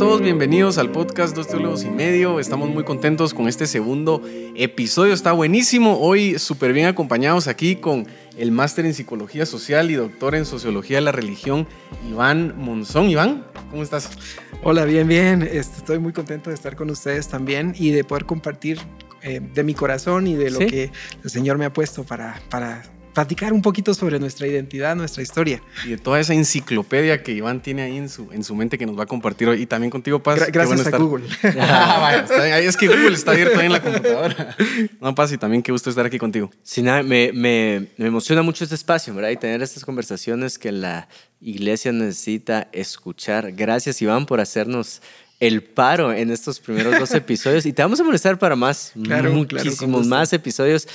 todos, bienvenidos al podcast Dos Teólogos y Medio. Estamos muy contentos con este segundo episodio, está buenísimo. Hoy súper bien acompañados aquí con el máster en Psicología Social y doctor en Sociología de la Religión, Iván Monzón. Iván, ¿cómo estás? Hola, bien, bien. Estoy muy contento de estar con ustedes también y de poder compartir eh, de mi corazón y de lo que el Señor me ha puesto para, para platicar un poquito sobre nuestra identidad, nuestra historia. Y de toda esa enciclopedia que Iván tiene ahí en su, en su mente que nos va a compartir hoy. Y también contigo, Paz. gracias a Google. Ah, es que Google está abierto ahí en la computadora. No, Paz, y también qué gusto estar aquí contigo. Sí, nada, me, me, me, emociona mucho este espacio, ¿verdad? Y tener estas conversaciones que la iglesia necesita escuchar. Gracias, Iván, por hacernos el paro en estos primeros dos episodios. Y te vamos a molestar para más, claro, muchísimos más episodios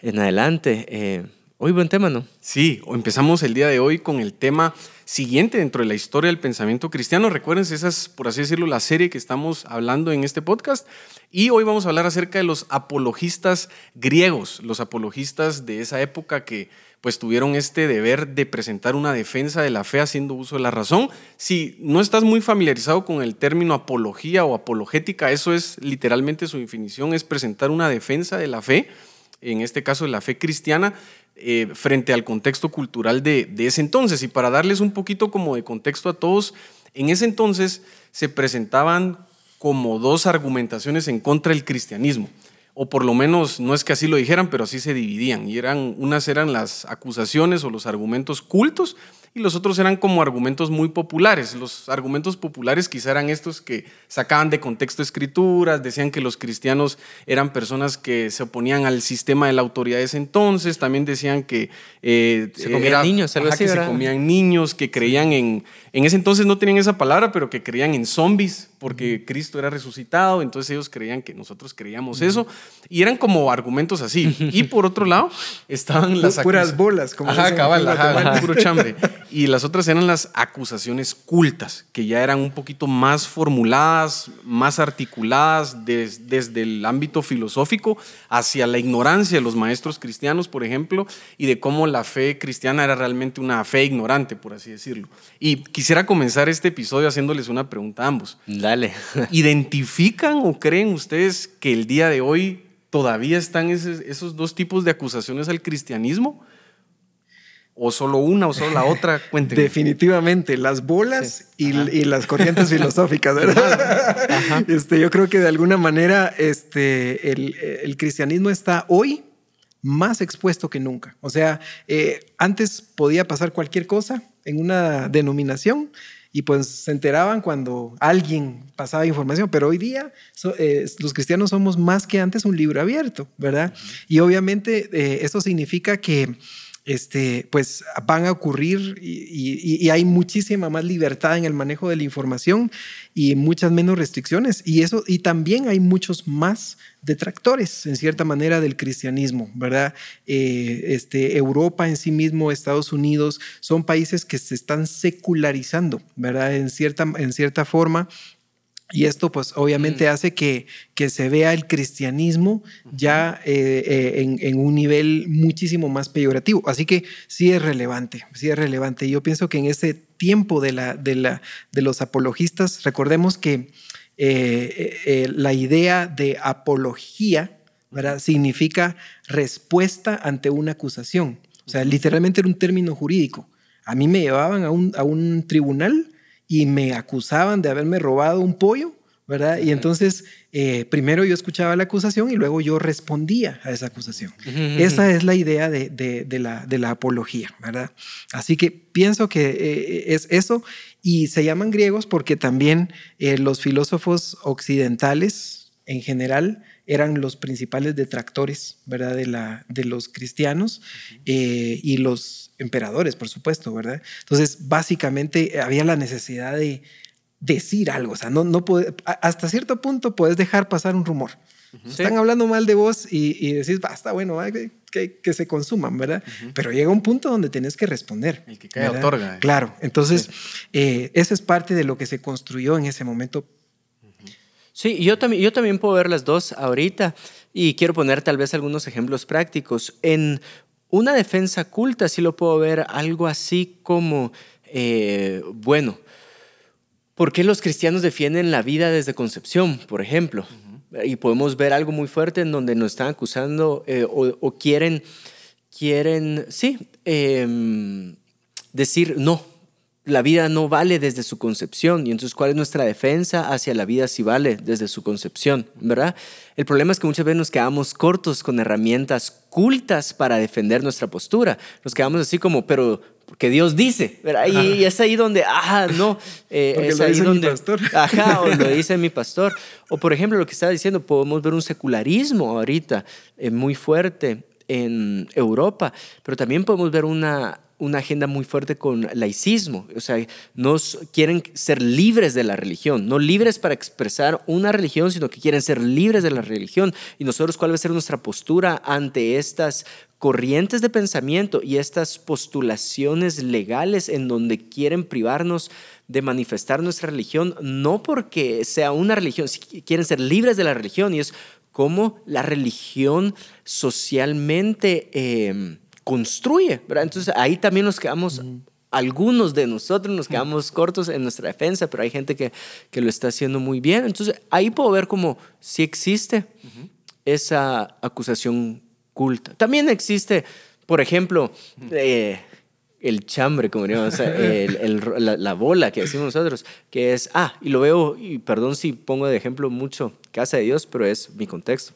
en adelante. Eh, Hoy buen tema, ¿no? Sí, empezamos el día de hoy con el tema siguiente dentro de la historia del pensamiento cristiano. Recuerden, esa es, por así decirlo, la serie que estamos hablando en este podcast. Y hoy vamos a hablar acerca de los apologistas griegos, los apologistas de esa época que pues tuvieron este deber de presentar una defensa de la fe haciendo uso de la razón. Si no estás muy familiarizado con el término apología o apologética, eso es literalmente su definición, es presentar una defensa de la fe, en este caso la fe cristiana, eh, frente al contexto cultural de, de, ese entonces. Y para darles un poquito como de contexto a todos, en ese entonces se presentaban como dos argumentaciones en contra del cristianismo. O por lo menos no es que así lo dijeran, pero así se dividían. Y eran, unas eran las acusaciones o los argumentos cultos y los otros eran como argumentos muy populares. Los argumentos populares quizá eran estos que sacaban de contexto escrituras, decían que los cristianos eran personas que se oponían al sistema de la autoridad de ese entonces, también decían que eh, se comían niños, algo así, que se comían niños, que creían en, en ese entonces no tenían esa palabra, pero que creían en zombies, porque Cristo era resucitado, entonces ellos creían que nosotros creíamos eso, y eran como argumentos así. Y por otro lado, estaban las... Puras bolas, como ajá, cabal, ajá, puro chambre y las otras eran las acusaciones cultas, que ya eran un poquito más formuladas, más articuladas desde el ámbito filosófico hacia la ignorancia de los maestros cristianos, por ejemplo, y de cómo la fe cristiana era realmente una fe ignorante, por así decirlo. Y quisiera comenzar este episodio haciéndoles una pregunta a ambos. Dale. ¿Identifican o creen ustedes que el día de hoy todavía están esos, esos dos tipos de acusaciones al cristianismo? O solo una o solo la otra? Cuéntenme. Definitivamente, las bolas y, las corrientes filosóficas, ¿verdad? Este, yo creo que de alguna manera este, el, cristianismo está hoy más expuesto que nunca. O sea, eh, antes podía pasar cualquier cosa en una denominación y pues se enteraban cuando alguien pasaba información, pero hoy día eh, los cristianos somos más que antes un libro abierto, ¿verdad? Y obviamente eh, eso significa que este, pues van a ocurrir y, hay muchísima más libertad en el manejo de la información y muchas menos restricciones. Y, eso, y también hay muchos más detractores, en cierta manera, del cristianismo, ¿verdad? Eh, este, Europa en sí mismo, Estados Unidos, son países que se están secularizando, ¿verdad? En cierta, en cierta forma y esto pues obviamente mm. hace que, que, se vea el cristianismo ya eh, eh, en, un nivel muchísimo más peyorativo. Así que sí es relevante, sí es relevante. Yo pienso que en ese tiempo de, la, de, la, de los apologistas, recordemos que eh, la idea de apología ¿verdad? significa respuesta ante una acusación. O sea, literalmente era un término jurídico. A mí me llevaban a un, a un tribunal y me acusaban de haberme robado un pollo, ¿verdad? Y entonces, eh, primero yo escuchaba la acusación y luego yo respondía a esa acusación. Esa es la idea de, de, la, de, la, apología, ¿verdad? Así que pienso que eh, es eso y se llaman griegos porque también eh, los filósofos occidentales en general eran los principales detractores, ¿verdad? De, la, de los cristianos y los emperadores, por supuesto, ¿verdad? Entonces, básicamente había la necesidad de decir algo, o sea, no, no puede, hasta cierto punto puedes dejar pasar un rumor. Están hablando mal de vos y, y decís, basta, bueno, que, que, se consuman, ¿verdad? Pero llega un punto donde tienes que responder. El que cae otorga. Claro, entonces, eh, eso es parte de lo que se construyó en ese momento. Sí, yo también, yo también puedo ver las dos ahorita y quiero poner tal vez algunos ejemplos prácticos. En una defensa culta sí lo puedo ver algo así como, eh, bueno, ¿Por qué los cristianos defienden la vida desde concepción, por ejemplo? Y podemos ver algo muy fuerte en donde nos están acusando eh, o, quieren, quieren, sí, em, decir no, la vida no vale desde su concepción. Y entonces, ¿cuál es nuestra defensa hacia la vida si vale desde su concepción? ¿Verdad? El problema es que muchas veces nos quedamos cortos con herramientas cultas para defender nuestra postura. Nos quedamos así como, pero porque Dios dice, ¿verdad? Y, es ahí donde, ah, no, eh, es ahí donde, mi pastor. ajá, o lo dice mi pastor. O por ejemplo, lo que estaba diciendo, podemos ver un secularismo ahorita eh, muy fuerte en Europa, pero también podemos ver una una agenda muy fuerte con laicismo, o sea, nos quieren ser libres de la religión, no libres para expresar una religión, sino que quieren ser libres de la religión. Y nosotros, ¿cuál va a ser nuestra postura ante estas corrientes de pensamiento y estas postulaciones legales en donde quieren privarnos de manifestar nuestra religión, no porque sea una religión, quieren ser libres de la religión y es como la religión socialmente... Eh, construye, ¿verdad? Entonces ahí también nos quedamos, algunos de nosotros nos quedamos cortos en nuestra defensa, pero hay gente que, que, lo está haciendo muy bien. Entonces ahí puedo ver como si existe esa acusación culta. También existe, por ejemplo, eh, el chambre, como diríamos, el, la, bola que decimos nosotros, que es, ah, y lo veo, y perdón si pongo de ejemplo mucho Casa de Dios, pero es mi contexto.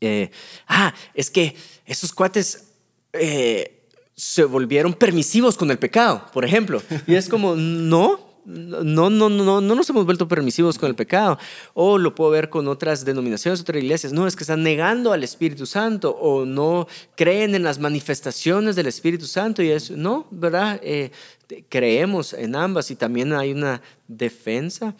Eh, ah, es que esos cuates eh, se volvieron permisivos con el pecado, por ejemplo. Y es como, no, no, no, no, no nos hemos vuelto permisivos con el pecado. O lo puedo ver con otras denominaciones, otras iglesias. No, es que están negando al Espíritu Santo o no creen en las manifestaciones del Espíritu Santo. Y es, no, ¿verdad? Eh, creemos en ambas y también hay una defensa.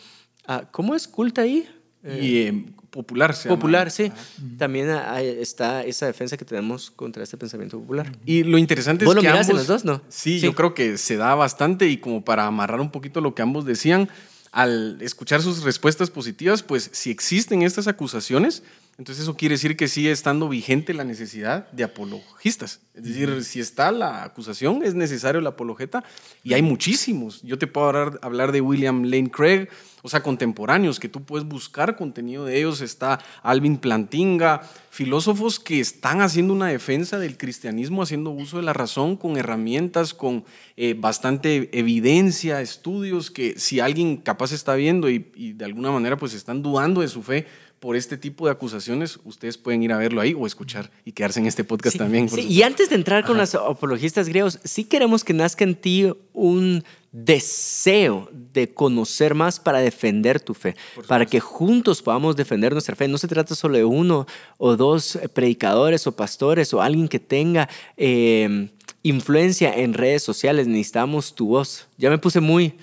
Ah, ¿Cómo es culta ahí? y eh, popular. Se popular, sí. También está esa defensa que tenemos contra este pensamiento popular. Y lo interesante es que ambos, en los dos, ¿no? Sí, yo creo que se da bastante y como para amarrar un poquito lo que ambos decían, al escuchar sus respuestas positivas, pues si existen estas acusaciones, entonces eso quiere decir que sigue estando vigente la necesidad de apologistas. Es decir, si está la acusación, es necesario la apologeta y hay muchísimos. Yo te puedo hablar, hablar de William Lane Craig, o sea, contemporáneos, que tú puedes buscar contenido de ellos. Está Alvin Plantinga, filósofos que están haciendo una defensa del cristianismo, haciendo uso de la razón con herramientas, con eh, bastante evidencia, estudios, que si alguien capaz está viendo y, y de alguna manera pues están dudando de su fe, por este tipo de acusaciones, ustedes pueden ir a verlo ahí o escuchar y quedarse en este podcast también. Sí. Y antes de entrar con los apologistas griegos, sí queremos que nazca en ti un deseo de conocer más para defender tu fe, para que juntos podamos defender nuestra fe. No se trata solo de uno o dos predicadores o pastores o alguien que tenga... Eh, influencia en redes sociales, necesitamos tu voz. Ya me puse muy,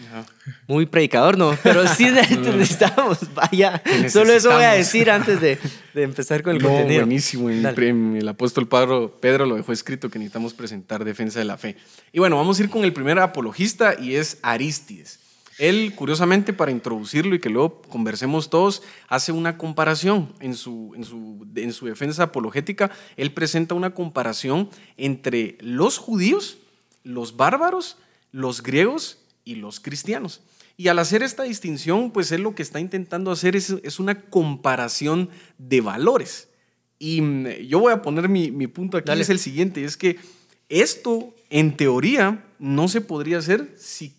muy predicador, ¿no? Pero sí necesitamos, vaya. Solo eso voy a decir antes de, de empezar con el no, contenido. Buenísimo. El apóstol Pedro, Pedro lo dejó escrito que necesitamos presentar defensa de la fe. Y bueno, vamos a ir con el primer apologista y es Aristides. Él, curiosamente, para introducirlo y que luego conversemos todos, hace una comparación en su, en su, en su defensa apologética. Él presenta una comparación entre los judíos, los bárbaros, los griegos y los cristianos. Y al hacer esta distinción, pues él lo que está intentando hacer es, es una comparación de valores. Y mm, yo voy a poner mi, mi punto aquí, es el siguiente, es que esto en teoría no se podría hacer si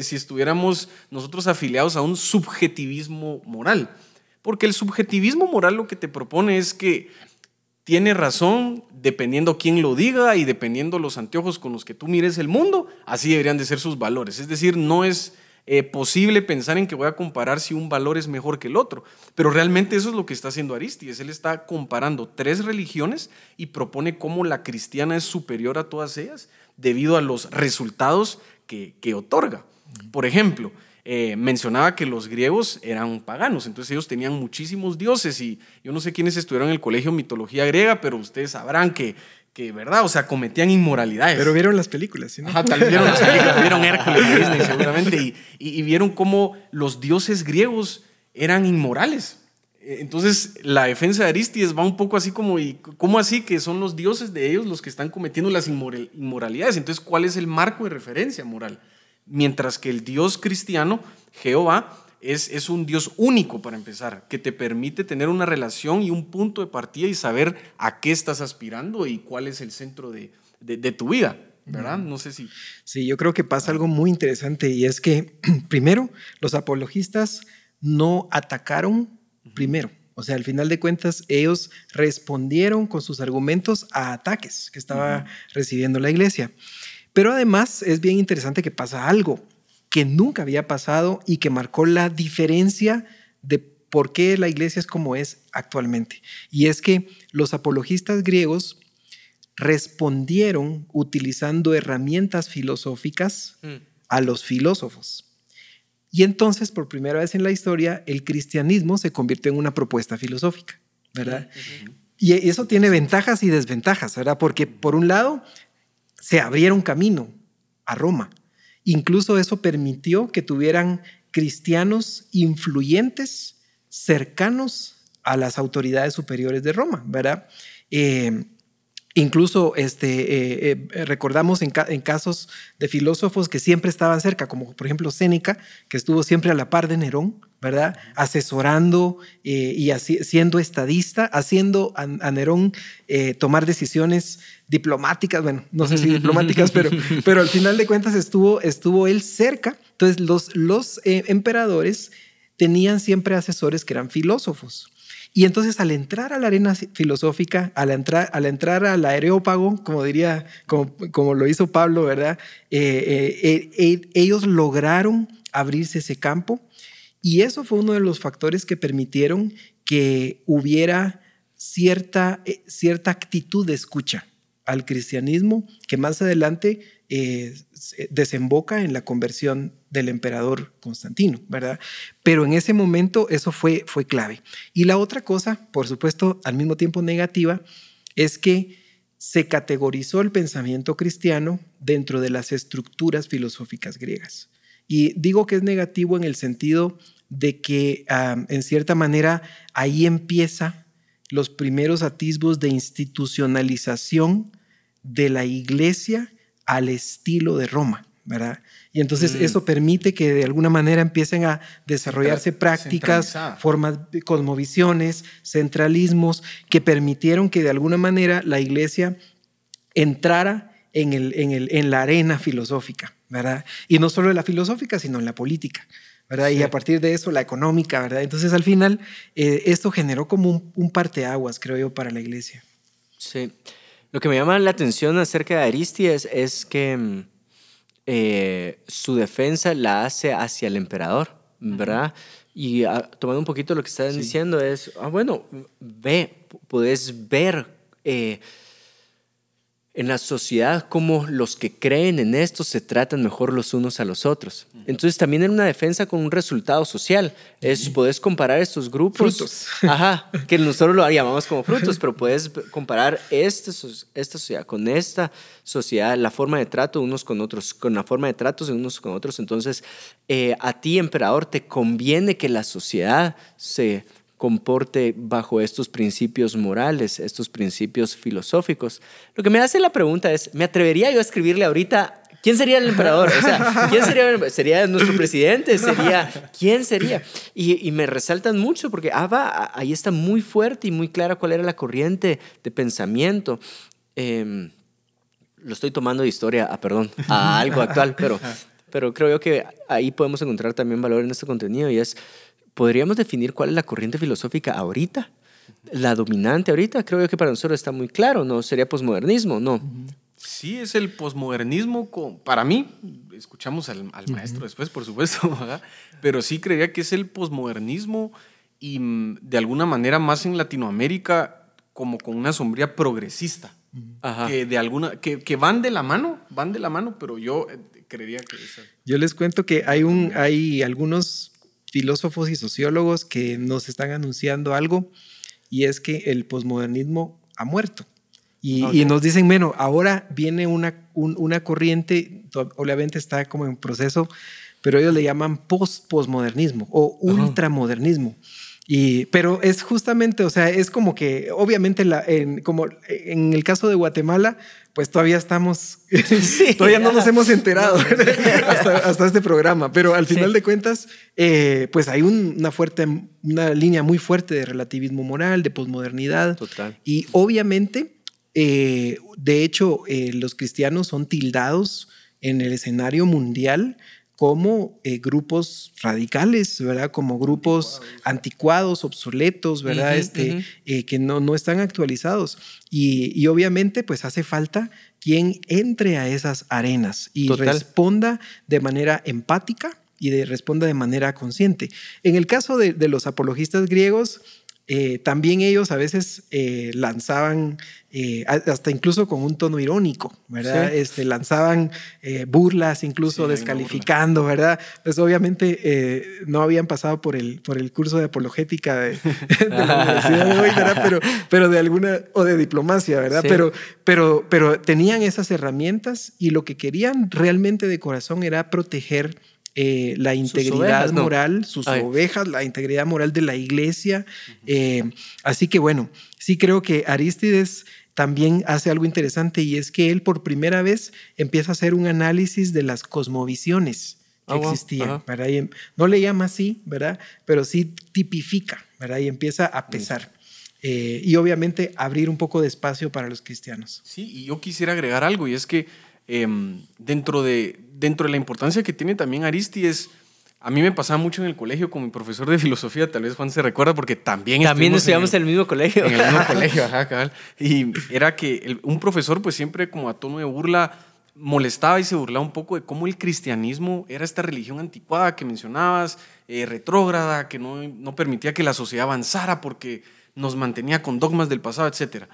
si estuviéramos nosotros afiliados a un subjetivismo moral. Porque el subjetivismo moral lo que te propone es que tiene razón dependiendo quién lo diga y dependiendo los anteojos con los que tú mires el mundo, así deberían de ser sus valores. Es decir, no es eh, posible pensar en que voy a comparar si un valor es mejor que el otro. Pero realmente eso es lo que está haciendo Aristides. Él está comparando tres religiones y propone cómo la cristiana es superior a todas ellas debido a los resultados que, que otorga. Por ejemplo, eh, mencionaba que los griegos eran paganos, entonces ellos tenían muchísimos dioses y yo no sé quiénes estudiaron en el colegio mitología griega, pero ustedes sabrán que, que ¿verdad? O sea, cometían inmoralidades. Pero vieron las películas, ¿sí? Ajá, tal vez vieron las películas, vieron Hércules Disney seguramente y, y, vieron cómo los dioses griegos eran inmorales. Entonces, la defensa de Aristides va un poco así como, ¿y ¿cómo así que son los dioses de ellos los que están cometiendo las inmoralidades? Entonces, ¿cuál es el marco de referencia moral? Mientras que el Dios cristiano Jehová es, es, un Dios único para empezar, que te permite tener una relación y un punto de partida y saber a qué estás aspirando y cuál es el centro de, de, tu vida, ¿verdad? No sé si... Sí, yo creo que pasa algo muy interesante y es que, primero, los apologistas no atacaron primero. O sea, al final de cuentas, ellos respondieron con sus argumentos a ataques que estaba recibiendo la iglesia. Pero además es bien interesante que pasa algo que nunca había pasado y que marcó la diferencia de por qué la iglesia es como es actualmente. Y es que los apologistas griegos respondieron utilizando herramientas filosóficas mm. a los filósofos. Y entonces, por primera vez en la historia, el cristianismo se convirtió en una propuesta filosófica, ¿verdad? Y eso tiene ventajas y desventajas, ¿verdad? Porque por un lado, se abrieron camino a Roma Incluso eso permitió que tuvieran cristianos influyentes cercanos a las autoridades superiores de Roma, ¿verdad? Eh, incluso este, eh, eh, recordamos en, casos de filósofos que siempre estaban cerca, como por ejemplo Séneca, que estuvo siempre a la par de Nerón, ¿verdad? Asesorando y siendo estadista, haciendo a, Nerón tomar decisiones diplomáticas, bueno, no sé si diplomáticas, pero, pero al final de cuentas estuvo, estuvo él cerca. Entonces los, los eh, emperadores tenían siempre asesores que eran filósofos. Y entonces al entrar a la arena filosófica, al entrar, al entrar al areópago, como diría, como, lo hizo Pablo, ¿verdad? Eh, eh, ellos lograron abrirse ese campo y eso fue uno de los factores que permitieron que hubiera cierta, cierta actitud de escucha al cristianismo que más adelante eh, desemboca en la conversión del emperador Constantino, ¿verdad? Pero en ese momento eso fue, fue clave. Y la otra cosa, por supuesto, al mismo tiempo negativa, es que se categorizó el pensamiento cristiano dentro de las estructuras filosóficas griegas. Y digo que es negativo en el sentido de que, ah, en cierta manera, ahí empieza los primeros atisbos de institucionalización de la iglesia al estilo de Roma, ¿verdad? Y entonces mm. eso permite que de alguna manera empiecen a desarrollarse prácticas, formas, cosmovisiones, centralismos, que permitieron que de alguna manera la iglesia entrara en, el, en, el, en la arena filosófica, ¿verdad? Y no solo en la filosófica, sino en la política. Y a partir de eso, la económica, ¿verdad? Entonces, al final, eh, esto generó como un, un parteaguas, creo yo, para la iglesia. Sí. Lo que me llama la atención acerca de Aristides es que mm, eh, su defensa la hace hacia el emperador, ¿verdad? Y ah, tomando un poquito lo que están diciendo es, ah, bueno, ve, puedes ver eh, en la sociedad como los que creen en esto se tratan mejor los unos a los otros. Entonces también en una defensa con un resultado social. Es, puedes comparar estos grupos. Frutos. Ajá, que nosotros lo llamamos como frutos, pero puedes comparar este, esta sociedad con esta sociedad, la forma de trato unos con otros, con la forma de tratos de unos con otros. Entonces, eh, a ti, emperador, te conviene que la sociedad se comporte bajo estos principios morales, estos principios filosóficos. Lo que me hace la pregunta es, ¿me atrevería yo a escribirle ahorita ¿Quién sería el emperador? ¿quién sería? ¿Sería nuestro presidente? ¿Sería? ¿Quién sería? Y, me resaltan mucho porque Abba ahí está muy fuerte y muy clara cuál era la corriente de pensamiento. Em, lo estoy tomando de historia, ah, perdón, a algo actual, pero, pero creo yo que ahí podemos encontrar también valor en este contenido y es ¿Podríamos definir cuál es la corriente filosófica ahorita? La dominante ahorita, creo yo que para nosotros está muy claro, ¿no? Sería posmodernismo, ¿no? Sí, es el posmodernismo. Para mí, escuchamos al, maestro después, por supuesto, pero sí creería que es el posmodernismo y mm, de alguna manera más en Latinoamérica como con una sombría progresista. Que, de alguna, que, van de la mano, van de la mano, pero yo eh, creería que... Yo les cuento que hay, un, hay algunos filósofos y sociólogos que nos están anunciando algo y es que el posmodernismo ha muerto. Y, nos dicen, bueno, ahora viene una, una corriente, obviamente está como en proceso, pero ellos le llaman post-posmodernismo o ultramodernismo. Y, pero es justamente, o sea, es como que, obviamente, la, en, como en el caso de Guatemala, pues todavía estamos, todavía no nos hemos enterado hasta, este programa, pero al final de cuentas, eh, pues hay una fuerte, una línea muy fuerte de relativismo moral, de posmodernidad. Total. Y obviamente, eh, de hecho, eh, los cristianos son tildados en el escenario mundial como eh, grupos radicales, ¿verdad? Como grupos anticuados, obsoletos, ¿verdad? este, eh, que no, no están actualizados. Y, obviamente, pues hace falta quien entre a esas arenas y responda de manera empática y de, responda de manera consciente. En el caso de, de los apologistas griegos, eh, también ellos a veces eh, lanzaban, eh, hasta incluso con un tono irónico, ¿verdad? Este, lanzaban burlas, incluso descalificando, ¿verdad? Pues obviamente no habían pasado por el, por el curso de apologética de, la universidad de hoy, ¿verdad? Pero, pero de alguna, o de diplomacia, ¿verdad? Pero, pero, pero tenían esas herramientas y lo que querían realmente de corazón era proteger eh, la integridad moral, sus ovejas, la integridad moral de la iglesia. Eh, así que bueno, sí creo que Aristides también hace algo interesante y es que él por primera vez empieza a hacer un análisis de las cosmovisiones que ah, existían, no le llama así, ¿verdad? Pero sí tipifica, ¿verdad? Y empieza a pesar. Eh, y obviamente abrir un poco de espacio para los cristianos. Sí, y yo quisiera agregar algo, y es que Em, dentro, de, dentro de la importancia que tiene también Aristides, a mí me pasaba mucho en el colegio con mi profesor de filosofía, tal vez Juan se recuerda porque también También estudiamos en el, mismo colegio. En el mismo colegio, ajá, cabal. Y era que un profesor pues siempre como a tono de burla molestaba y se burlaba un poco de cómo el cristianismo era esta religión anticuada que mencionabas, eh, retrógrada, que no, no permitía que la sociedad avanzara porque nos mantenía con dogmas del pasado, etcétera.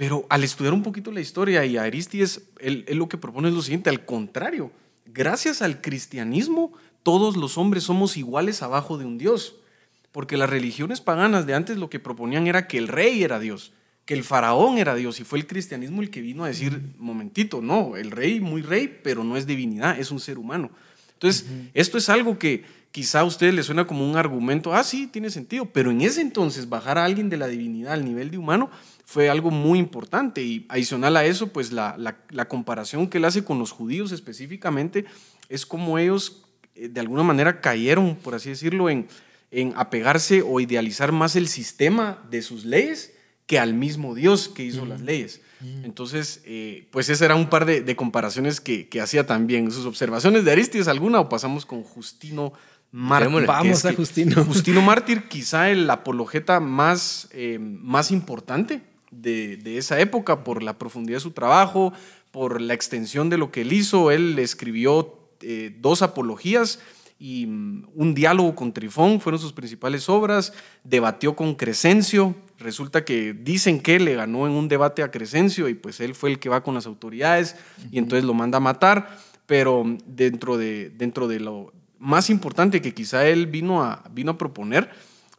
Pero al estudiar un poquito la historia y a Aristides, él, lo que propone es lo siguiente, al contrario, gracias al cristianismo, todos los hombres somos iguales abajo de un Dios. Porque las religiones paganas de antes lo que proponían era que el rey era Dios, que el faraón era Dios, y fue el cristianismo el que vino a decir, momentito, no, el rey, muy rey, pero no es divinidad, es un ser humano. Entonces, esto es algo que quizá a ustedes les suena como un argumento, ah, sí, tiene sentido, pero en ese entonces bajar a alguien de la divinidad al nivel de humano fue algo muy importante y adicional a eso, pues la, la, comparación que él hace con los judíos específicamente es como ellos eh, de alguna manera cayeron, por así decirlo, en, en apegarse o idealizar más el sistema de sus leyes que al mismo Dios que hizo las leyes. Entonces, eh, pues ese era un par de, de comparaciones que, que, hacía también. ¿Sus observaciones de Aristides alguna o pasamos con Justino Mártir? Vamos a Justino. Justino Mártir, quizá el apologeta más, eh, más importante de, esa época por la profundidad de su trabajo, por la extensión de lo que él hizo. Él escribió eh, dos apologías y mm, un diálogo con Trifón fueron sus principales obras. Debatió con Crescencio. Resulta que dicen que le ganó en un debate a Crescencio y pues él fue el que va con las autoridades y entonces lo manda a matar. Pero dentro de, dentro de lo más importante que quizá él vino a, vino a proponer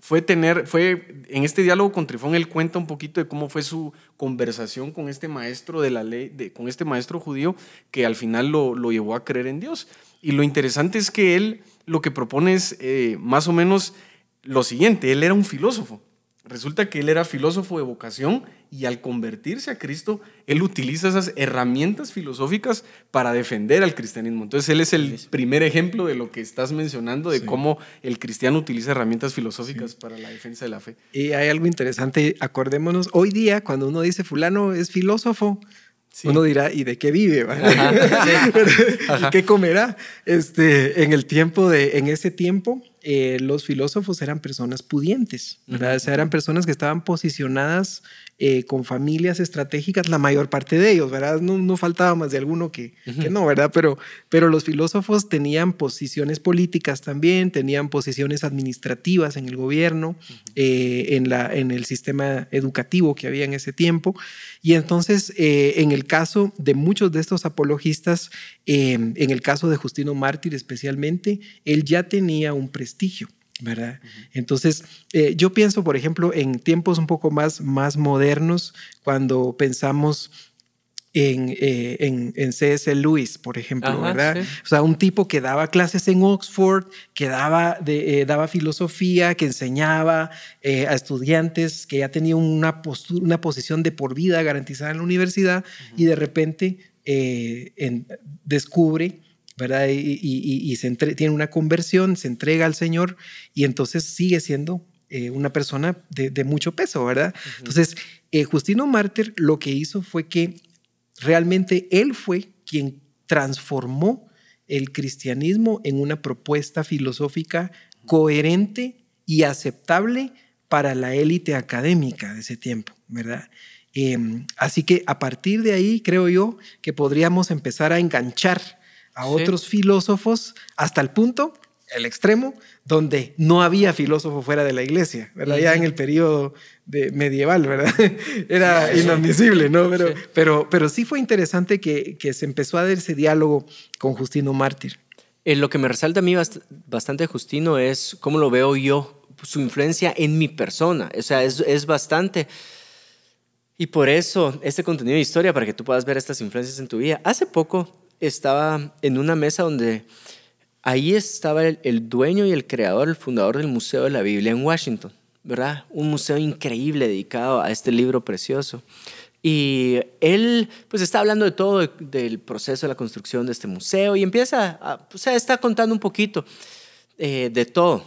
fue tener, fue en este diálogo con Trifón, él cuenta un poquito de cómo fue su conversación con este maestro de la ley, de, con este maestro judío que al final lo, lo, llevó a creer en Dios. Y lo interesante es que él lo que propone es eh, más o menos lo siguiente, él era un filósofo. Resulta que él era filósofo de vocación y al convertirse a Cristo, él utiliza esas herramientas filosóficas para defender al cristianismo. Entonces, él es el primer ejemplo de lo que estás mencionando, de cómo el cristiano utiliza herramientas filosóficas para la defensa de la fe. Y hay algo interesante, acordémonos, hoy día cuando uno dice fulano es filósofo, Uno dirá, ¿y de qué vive? ¿Y qué comerá? Este, en el tiempo de, en ese tiempo, eh, los filósofos eran personas pudientes, ¿verdad? eran personas que estaban posicionadas eh, con familias estratégicas, la mayor parte de ellos, ¿verdad? No, no faltaba más de alguno que, que, no, ¿verdad? Pero, pero los filósofos tenían posiciones políticas también, tenían posiciones administrativas en el gobierno, eh, en, la, en el sistema educativo que había en ese tiempo. Y entonces, eh, en el caso de muchos de estos apologistas, en el caso de Justino Mártir especialmente, él ya tenía un prestigio. ¿Verdad? Entonces, eh, yo pienso, por ejemplo, en tiempos un poco más, más modernos, cuando pensamos eh, en, en, C.S. Lewis, por ejemplo, ¿verdad? O sea, un tipo que daba clases en Oxford, que daba, de, eh, daba filosofía, que enseñaba eh, a estudiantes, que ya tenía una, postura, una posición de por vida garantizada en la universidad y de repente descubre, ¿verdad? Y, se tiene una conversión, se entrega al Señor y entonces sigue siendo una persona de, mucho peso, ¿verdad? Entonces, Justino Mártir lo que hizo fue que Realmente Él fue quien transformó el cristianismo en una propuesta filosófica coherente y aceptable para la élite académica de ese tiempo, ¿verdad? Em, así que a partir de ahí creo yo que podríamos empezar a enganchar a otros filósofos hasta el punto el extremo donde no había filósofo fuera de la iglesia, ¿verdad? Ya en el periodo de medieval, ¿verdad? Era inadmisible, ¿no? Pero sí. Pero, pero sí fue interesante que, que, se empezó a dar ese diálogo con Justino Mártir. Eh, lo que me resalta a mí bastante Justino es cómo lo veo yo, su influencia en mi persona. O sea, es, es bastante... Y por eso, este contenido de historia, para que tú puedas ver estas influencias en tu vida. Hace poco estaba en una mesa donde Ahí estaba el, dueño y el creador, el fundador del Museo de la Biblia en Washington, ¿verdad? Un museo increíble dedicado a este libro precioso. Y él pues está hablando de todo, del proceso de la construcción de este museo y empieza, a, o sea, está contando un poquito eh, de todo,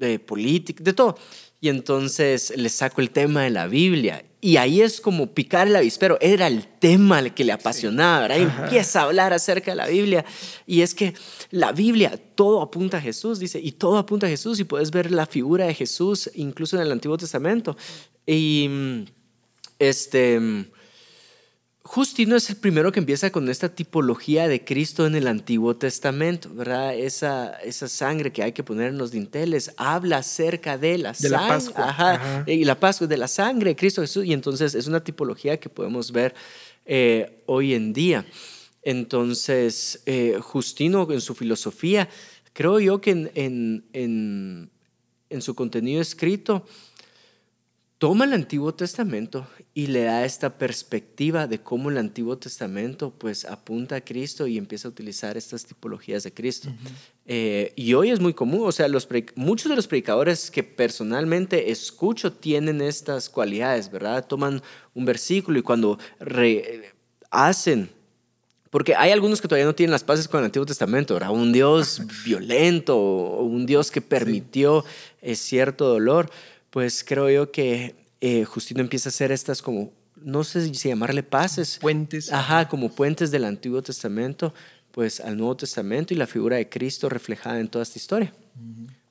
de política, de todo. Y entonces le saco el tema de la Biblia. Y ahí es como picar el avispero. Era el tema que le apasionaba, ¿verdad? Y empieza a hablar acerca de la Biblia. Y es que la Biblia, todo apunta a Jesús, dice, y todo apunta a Jesús. Y puedes ver la figura de Jesús incluso en el Antiguo Testamento. Y este Justino es el primero que empieza con esta tipología de Cristo en el Antiguo Testamento, ¿verdad? Esa, esa sangre que hay que poner en los dinteles habla acerca de la de La Pascua. Ajá, Y la Pascua, de la sangre de Cristo Jesús. Y entonces es una tipología que podemos ver eh, hoy en día. Entonces, eh, Justino en su filosofía, creo yo que en, en, en, en su contenido escrito, toma el Antiguo Testamento y le da esta perspectiva de cómo el Antiguo Testamento pues apunta a Cristo y empieza a utilizar estas tipologías de Cristo. Eh, y hoy es muy común, o sea, los muchos de los predicadores que personalmente escucho tienen estas cualidades, ¿verdad? Toman un versículo y cuando hacen porque hay algunos que todavía no tienen las paces con el Antiguo Testamento, ¿verdad? Un Dios violento, un Dios que permitió eh, cierto dolor pues creo yo que eh, Justino empieza a hacer estas como, no sé si llamarle pases. Puentes. Ajá, como puentes del Antiguo Testamento, pues al Nuevo Testamento y la figura de Cristo reflejada en toda esta historia.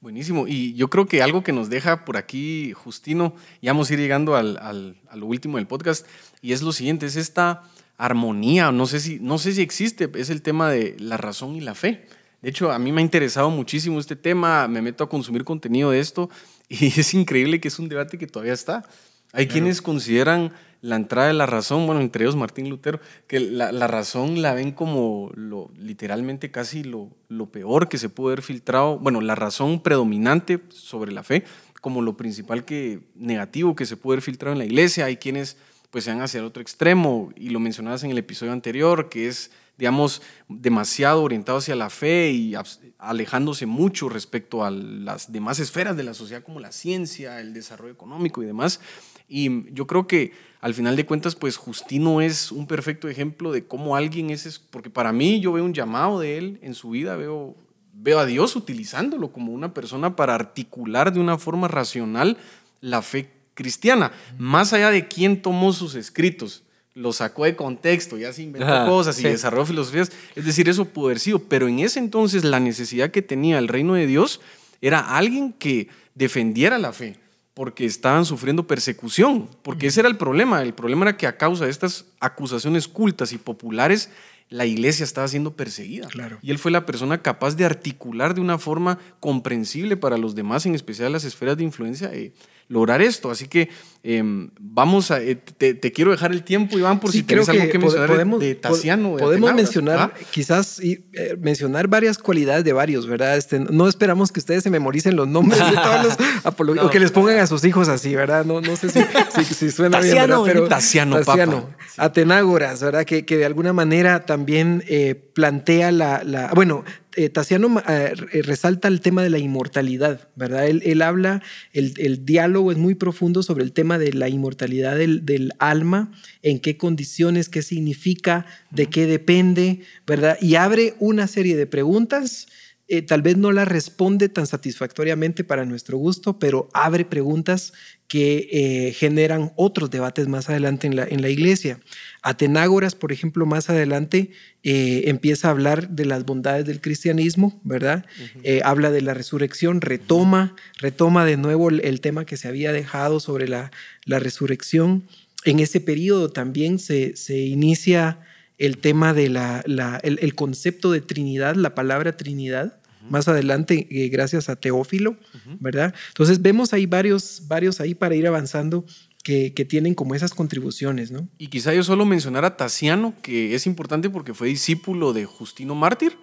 Buenísimo. Y yo creo que algo que nos deja por aquí, Justino, ya vamos a ir llegando al, al, a lo último del podcast, y es lo siguiente, es esta armonía, no sé, si, no sé si existe, es el tema de la razón y la fe. De hecho, a mí me ha interesado muchísimo este tema, me meto a consumir contenido de esto y es increíble que es un debate que todavía está. Hay quienes consideran la entrada de la razón, bueno, entre ellos Martín Lutero, que la, la razón la ven como lo, literalmente casi lo, lo, peor que se puede haber filtrado, bueno, la razón predominante sobre la fe, como lo principal que negativo que se puede haber filtrado en la iglesia. Hay quienes pues se van hacia el otro extremo, y lo mencionabas en el episodio anterior, que es digamos, demasiado orientado hacia la fe y alejándose mucho respecto a las demás esferas de la sociedad como la ciencia, el desarrollo económico y demás. Y yo creo que al final de cuentas, pues Justino es un perfecto ejemplo de cómo alguien es, porque para mí yo veo un llamado de él en su vida, veo, veo a Dios utilizándolo como una persona para articular de una forma racional la fe cristiana, más allá de quién tomó sus escritos lo sacó de contexto, ya se inventó cosas y desarrolló filosofías. Es decir, eso pudo haber sido. Pero en ese entonces la necesidad que tenía el reino de Dios era alguien que defendiera la fe, porque estaban sufriendo persecución, porque ese era el problema. El problema era que a causa de estas acusaciones cultas y populares, la iglesia estaba siendo perseguida. Claro. Y él fue la persona capaz de articular de una forma comprensible para los demás, en especial las esferas de influencia, eh, lograr esto. Así que em, vamos a, eh, te, quiero dejar el tiempo, Iván, por si tienes algo que mencionar podemos, de Tasiano. Podemos mencionar, ¿Ah? quizás, y, eh, mencionar varias cualidades de varios, ¿verdad? Este, no esperamos que ustedes se memoricen los nombres de todos los apologistas, o que les pongan a sus hijos así, ¿verdad? No, no sé si, suena bien, ¿verdad? Pero Tasiano, Tasiano Atenágoras, ¿verdad? Que, que, de alguna manera también eh, plantea la, la, bueno, eh, eh, resalta el tema de la inmortalidad, ¿verdad? Él, habla, el, diálogo es muy profundo sobre el tema de la inmortalidad del, alma, en qué condiciones, qué significa, de qué depende, ¿verdad? Y abre una serie de preguntas. Eh, tal vez no las responde tan satisfactoriamente para nuestro gusto, pero abre preguntas que eh, generan otros debates más adelante en la, en la iglesia. Atenágoras, por ejemplo, más adelante eh, empieza a hablar de las bondades del cristianismo, ¿verdad? Eh, habla de la resurrección, retoma, retoma de nuevo el, tema que se había dejado sobre la, la resurrección. En ese periodo también se, se inicia el tema de la, la el, el, concepto de Trinidad, la palabra Trinidad, más adelante eh, gracias a Teófilo, ¿verdad? Entonces vemos ahí varios, varios ahí para ir avanzando que, que, tienen como esas contribuciones, ¿no? Y quizá yo solo mencionar a Tasiano, que es importante porque fue discípulo de Justino Mártir,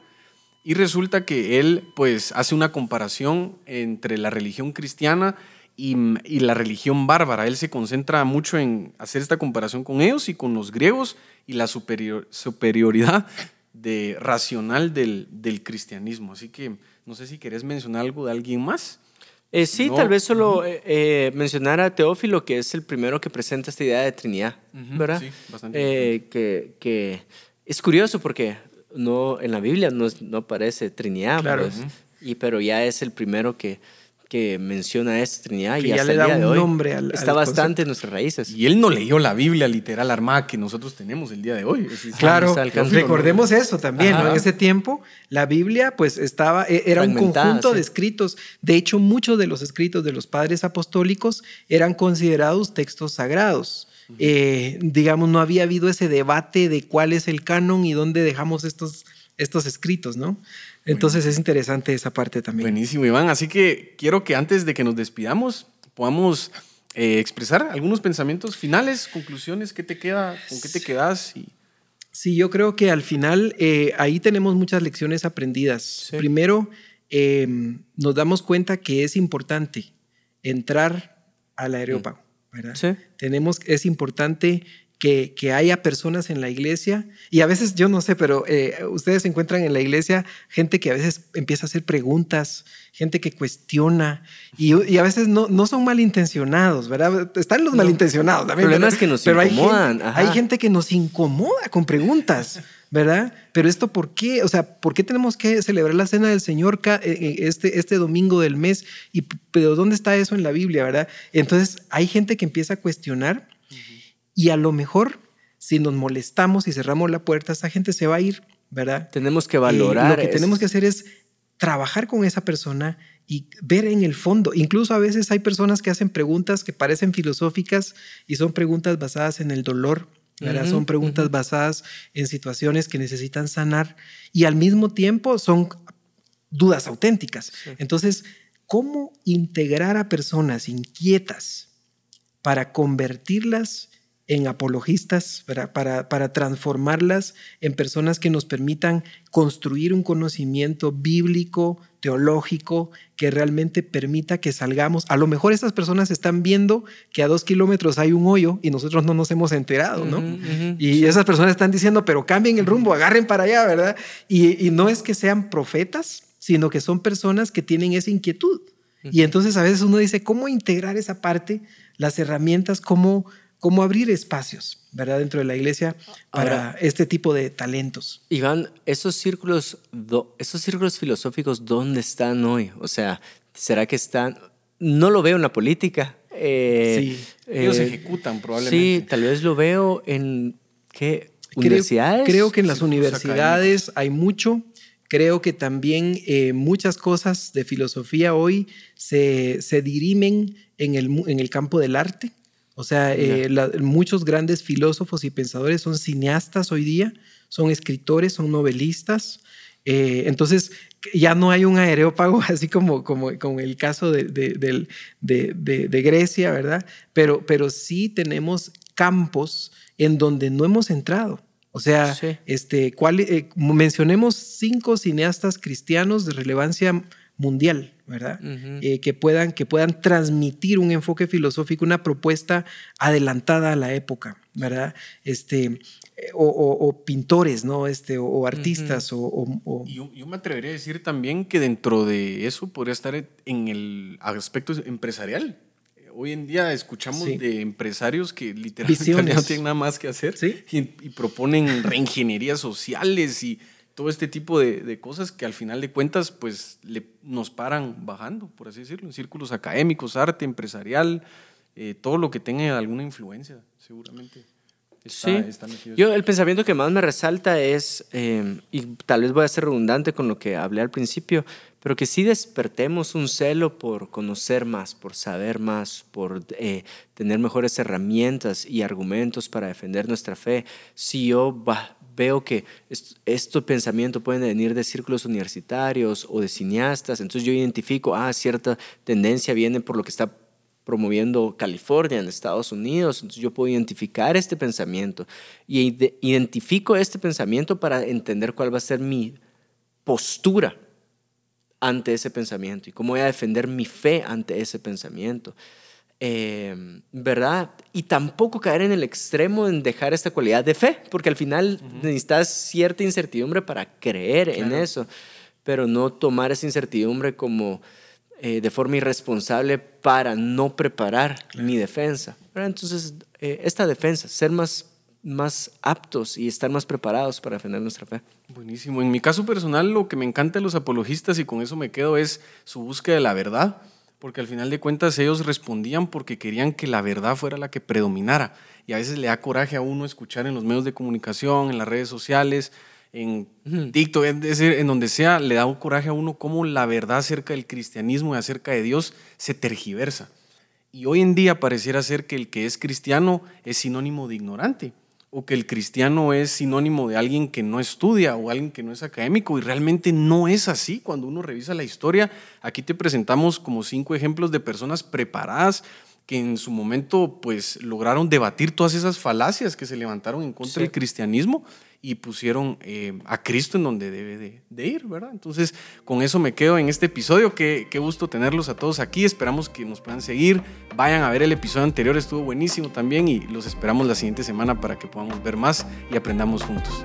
y resulta que él pues hace una comparación entre la religión cristiana y, y, la religión bárbara. Él se concentra mucho en hacer esta comparación con ellos y con los griegos y la superior, superioridad de racional del, del, cristianismo. Así que no sé si querés mencionar algo de alguien más. Eh, sí, tal vez solo eh, eh, mencionar a Teófilo, que es el primero que presenta esta idea de Trinidad, ¿verdad? Sí, bastante. que, que, es curioso porque no, en la Biblia no, no aparece Trinidad, claro. Pues, y, pero ya es el primero que que menciona esta Trinidad y ya le da un nombre al, está bastante en nuestras raíces. Y él no leyó la Biblia literal armada que nosotros tenemos el día de hoy. claro, recordemos eso también, En ese tiempo la Biblia pues estaba, e, era un conjunto de escritos. De hecho, muchos de los escritos de los padres apostólicos eran considerados textos sagrados. Eh, digamos, no había habido ese debate de cuál es el canon y dónde dejamos estos, estos escritos, ¿no? Entonces es interesante esa parte también. Buenísimo, Iván. Así que quiero que antes de que nos despidamos podamos eh, expresar algunos pensamientos finales, conclusiones, ¿qué te queda? ¿Con qué te quedas? Y... Sí, yo creo que al final eh, ahí tenemos muchas lecciones aprendidas. Primero, em, nos damos cuenta que es importante entrar al aerópago, ¿verdad? Sí. Tenemos, es importante que, haya personas en la iglesia, y a veces yo no sé, pero eh, ustedes encuentran en la iglesia gente que a veces empieza a hacer preguntas, gente que cuestiona, y, a veces no, no son malintencionados, ¿verdad? Están los malintencionados también. Problemas que nos incomodan. Pero hay gente, que nos incomoda con preguntas. ¿verdad? Pero esto, ¿por qué? O sea, ¿por qué tenemos que celebrar la cena del Señor eh, eh, este, este domingo del mes? Y, pero ¿dónde está eso en la Biblia, verdad? Entonces, hay gente que empieza a cuestionar y a lo mejor, si nos molestamos y cerramos la puerta, esa gente se va a ir, ¿verdad? Tenemos que valorar. lo que tenemos que hacer es trabajar con esa persona y ver en el fondo. Incluso a veces hay personas que hacen preguntas que parecen filosóficas y son preguntas basadas en el dolor, ¿verdad? son preguntas basadas en situaciones que necesitan sanar y al mismo tiempo son dudas auténticas. Entonces, ¿cómo integrar a personas inquietas para convertirlas en apologistas, para, para, transformarlas en personas que nos permitan construir un conocimiento bíblico, teológico, que realmente permita que salgamos. A lo mejor estas personas están viendo que a dos kilómetros hay un hoyo y nosotros no nos hemos enterado, ¿no? y esas personas están diciendo, pero cambien el rumbo, agarren para allá, ¿verdad? Y, y no es que sean profetas, sino que son personas que tienen esa inquietud. Y entonces a veces uno dice, ¿cómo integrar esa parte? Las herramientas, ¿cómo cómo abrir espacios, ¿verdad? Dentro de la iglesia para este tipo de talentos. Iván, esos círculos, esos círculos filosóficos, ¿dónde están hoy? O sea, ¿será que están? No lo veo en la política. Eh, sí, ellos eh, ejecutan probablemente. Sí, tal vez lo veo en, ¿qué? ¿Universidades? Creo, que en las universidades hay mucho. Creo que también eh, muchas cosas de filosofía hoy se, se dirimen en el, en el campo del arte. O sea, eh, muchos grandes filósofos y pensadores son cineastas hoy día, son escritores, son novelistas. Eh, entonces, ya no hay un aerópago, así como, como, el caso de, de, Grecia, ¿verdad? Pero, pero sí tenemos campos en donde no hemos entrado. O sea, este, eh, mencionemos cinco cineastas cristianos de relevancia mundial, ¿verdad? Eh, que, puedan, que puedan transmitir un enfoque filosófico, una propuesta adelantada a la época, ¿verdad? Este, o, pintores, ¿no? Este, o, artistas, o... Yo, yo, me atrevería a decir también que dentro de eso podría estar en el aspecto empresarial. Hoy en día escuchamos de empresarios que literalmente no tienen nada más que hacer y, proponen reingenierías sociales y todo este tipo de, cosas que al final de cuentas pues le, nos paran bajando, por así decirlo, en círculos académicos, arte, empresarial, eh, todo lo que tenga alguna influencia, seguramente sí. Yo el pensamiento que más me resalta es, em, y tal vez voy a ser redundante con lo que hablé al principio, pero que sí despertemos un celo por conocer más, por saber más, por eh, tener mejores herramientas y argumentos para defender nuestra fe. Si yo veo que estos pensamientos pueden venir de círculos universitarios o de cineastas, entonces yo identifico, ah, cierta tendencia viene por lo que está promoviendo California en Estados Unidos. Entonces yo puedo identificar este pensamiento y identifico este pensamiento para entender cuál va a ser mi postura ante ese pensamiento y cómo voy a defender mi fe ante ese pensamiento. Em, ¿Verdad? Y tampoco caer en el extremo en dejar esta cualidad de fe, porque al final necesitas cierta incertidumbre para creer en eso, pero no tomar esa incertidumbre como eh, de forma irresponsable para no preparar mi defensa. Entonces, eh, esta defensa, ser más, más aptos y estar más preparados para defender nuestra fe. Buenísimo. En mi caso personal, lo que me encanta de los apologistas, y con eso me quedo, es su búsqueda de la verdad, porque al final de cuentas ellos respondían porque querían que la verdad fuera la que predominara. Y a veces le da coraje a uno escuchar en los medios de comunicación, en las redes sociales, en TikTok, es decir, en donde sea, le da un coraje a uno cómo la verdad acerca del cristianismo y acerca de Dios se tergiversa. Y hoy en día pareciera ser que el que es cristiano es sinónimo de ignorante, o que el cristiano es sinónimo de alguien que no estudia o alguien que no es académico, y realmente no es así. Cuando uno revisa la historia, aquí te presentamos como cinco ejemplos de personas preparadas que en su momento pues lograron debatir todas esas falacias que se levantaron en contra del cristianismo y pusieron eh, a Cristo en donde debe de, ir, ¿verdad? Entonces, con eso me quedo en este episodio. Qué, qué gusto tenerlos a todos aquí. Esperamos que nos puedan seguir. Vayan a ver el episodio anterior, estuvo buenísimo también y los esperamos la siguiente semana para que podamos ver más y aprendamos juntos.